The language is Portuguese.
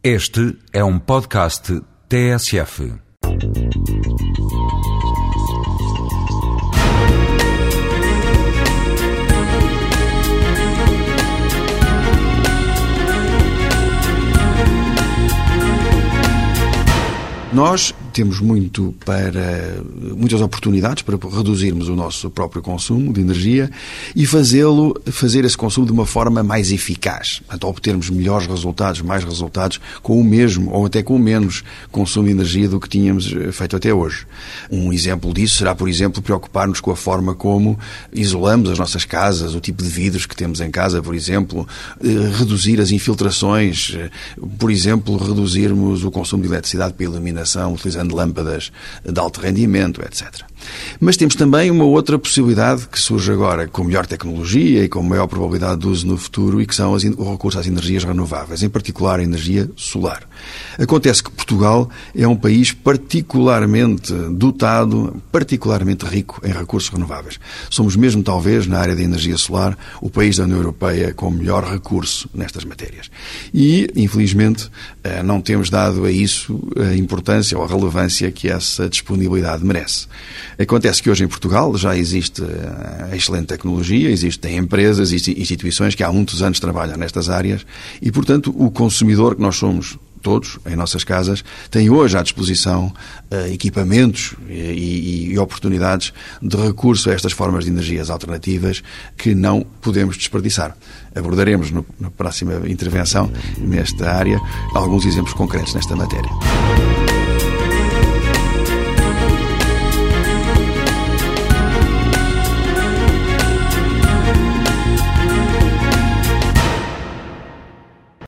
Este é um podcast TSF. Nós temos muito para muitas oportunidades para reduzirmos o nosso próprio consumo de energia e fazê-lo fazer esse consumo de uma forma mais eficaz, portanto, obtermos melhores resultados, mais resultados com o mesmo ou até com menos consumo de energia do que tínhamos eh, feito até hoje. Um exemplo disso será, por exemplo, preocupar-nos com a forma como isolamos as nossas casas, o tipo de vidros que temos em casa, por exemplo, eh, reduzir as infiltrações, eh, por exemplo, reduzirmos o consumo de eletricidade para iluminação utilizando lâmpadas de alto rendimento, etc. Mas temos também uma outra possibilidade que surge agora com melhor tecnologia e com maior probabilidade de uso no futuro e que são o recurso às energias renováveis, em particular a energia solar. Acontece que Portugal é um país particularmente dotado, particularmente rico em recursos renováveis. Somos mesmo, talvez, na área da energia solar, o país da União Europeia com melhor recurso nestas matérias. E, infelizmente, eh, não temos dado a isso a importância ou a relevância que essa disponibilidade merece. Acontece que hoje em Portugal já existe eh, excelente tecnologia, existem empresas e instituições que há muitos anos trabalham nestas áreas e, portanto, o consumidor que nós somos todos, em nossas casas, têm hoje à disposição uh, equipamentos e, e, e, oportunidades de recurso a estas formas de energias alternativas que não podemos desperdiçar. Abordaremos no, na próxima intervenção, nesta área, alguns exemplos concretos nesta matéria.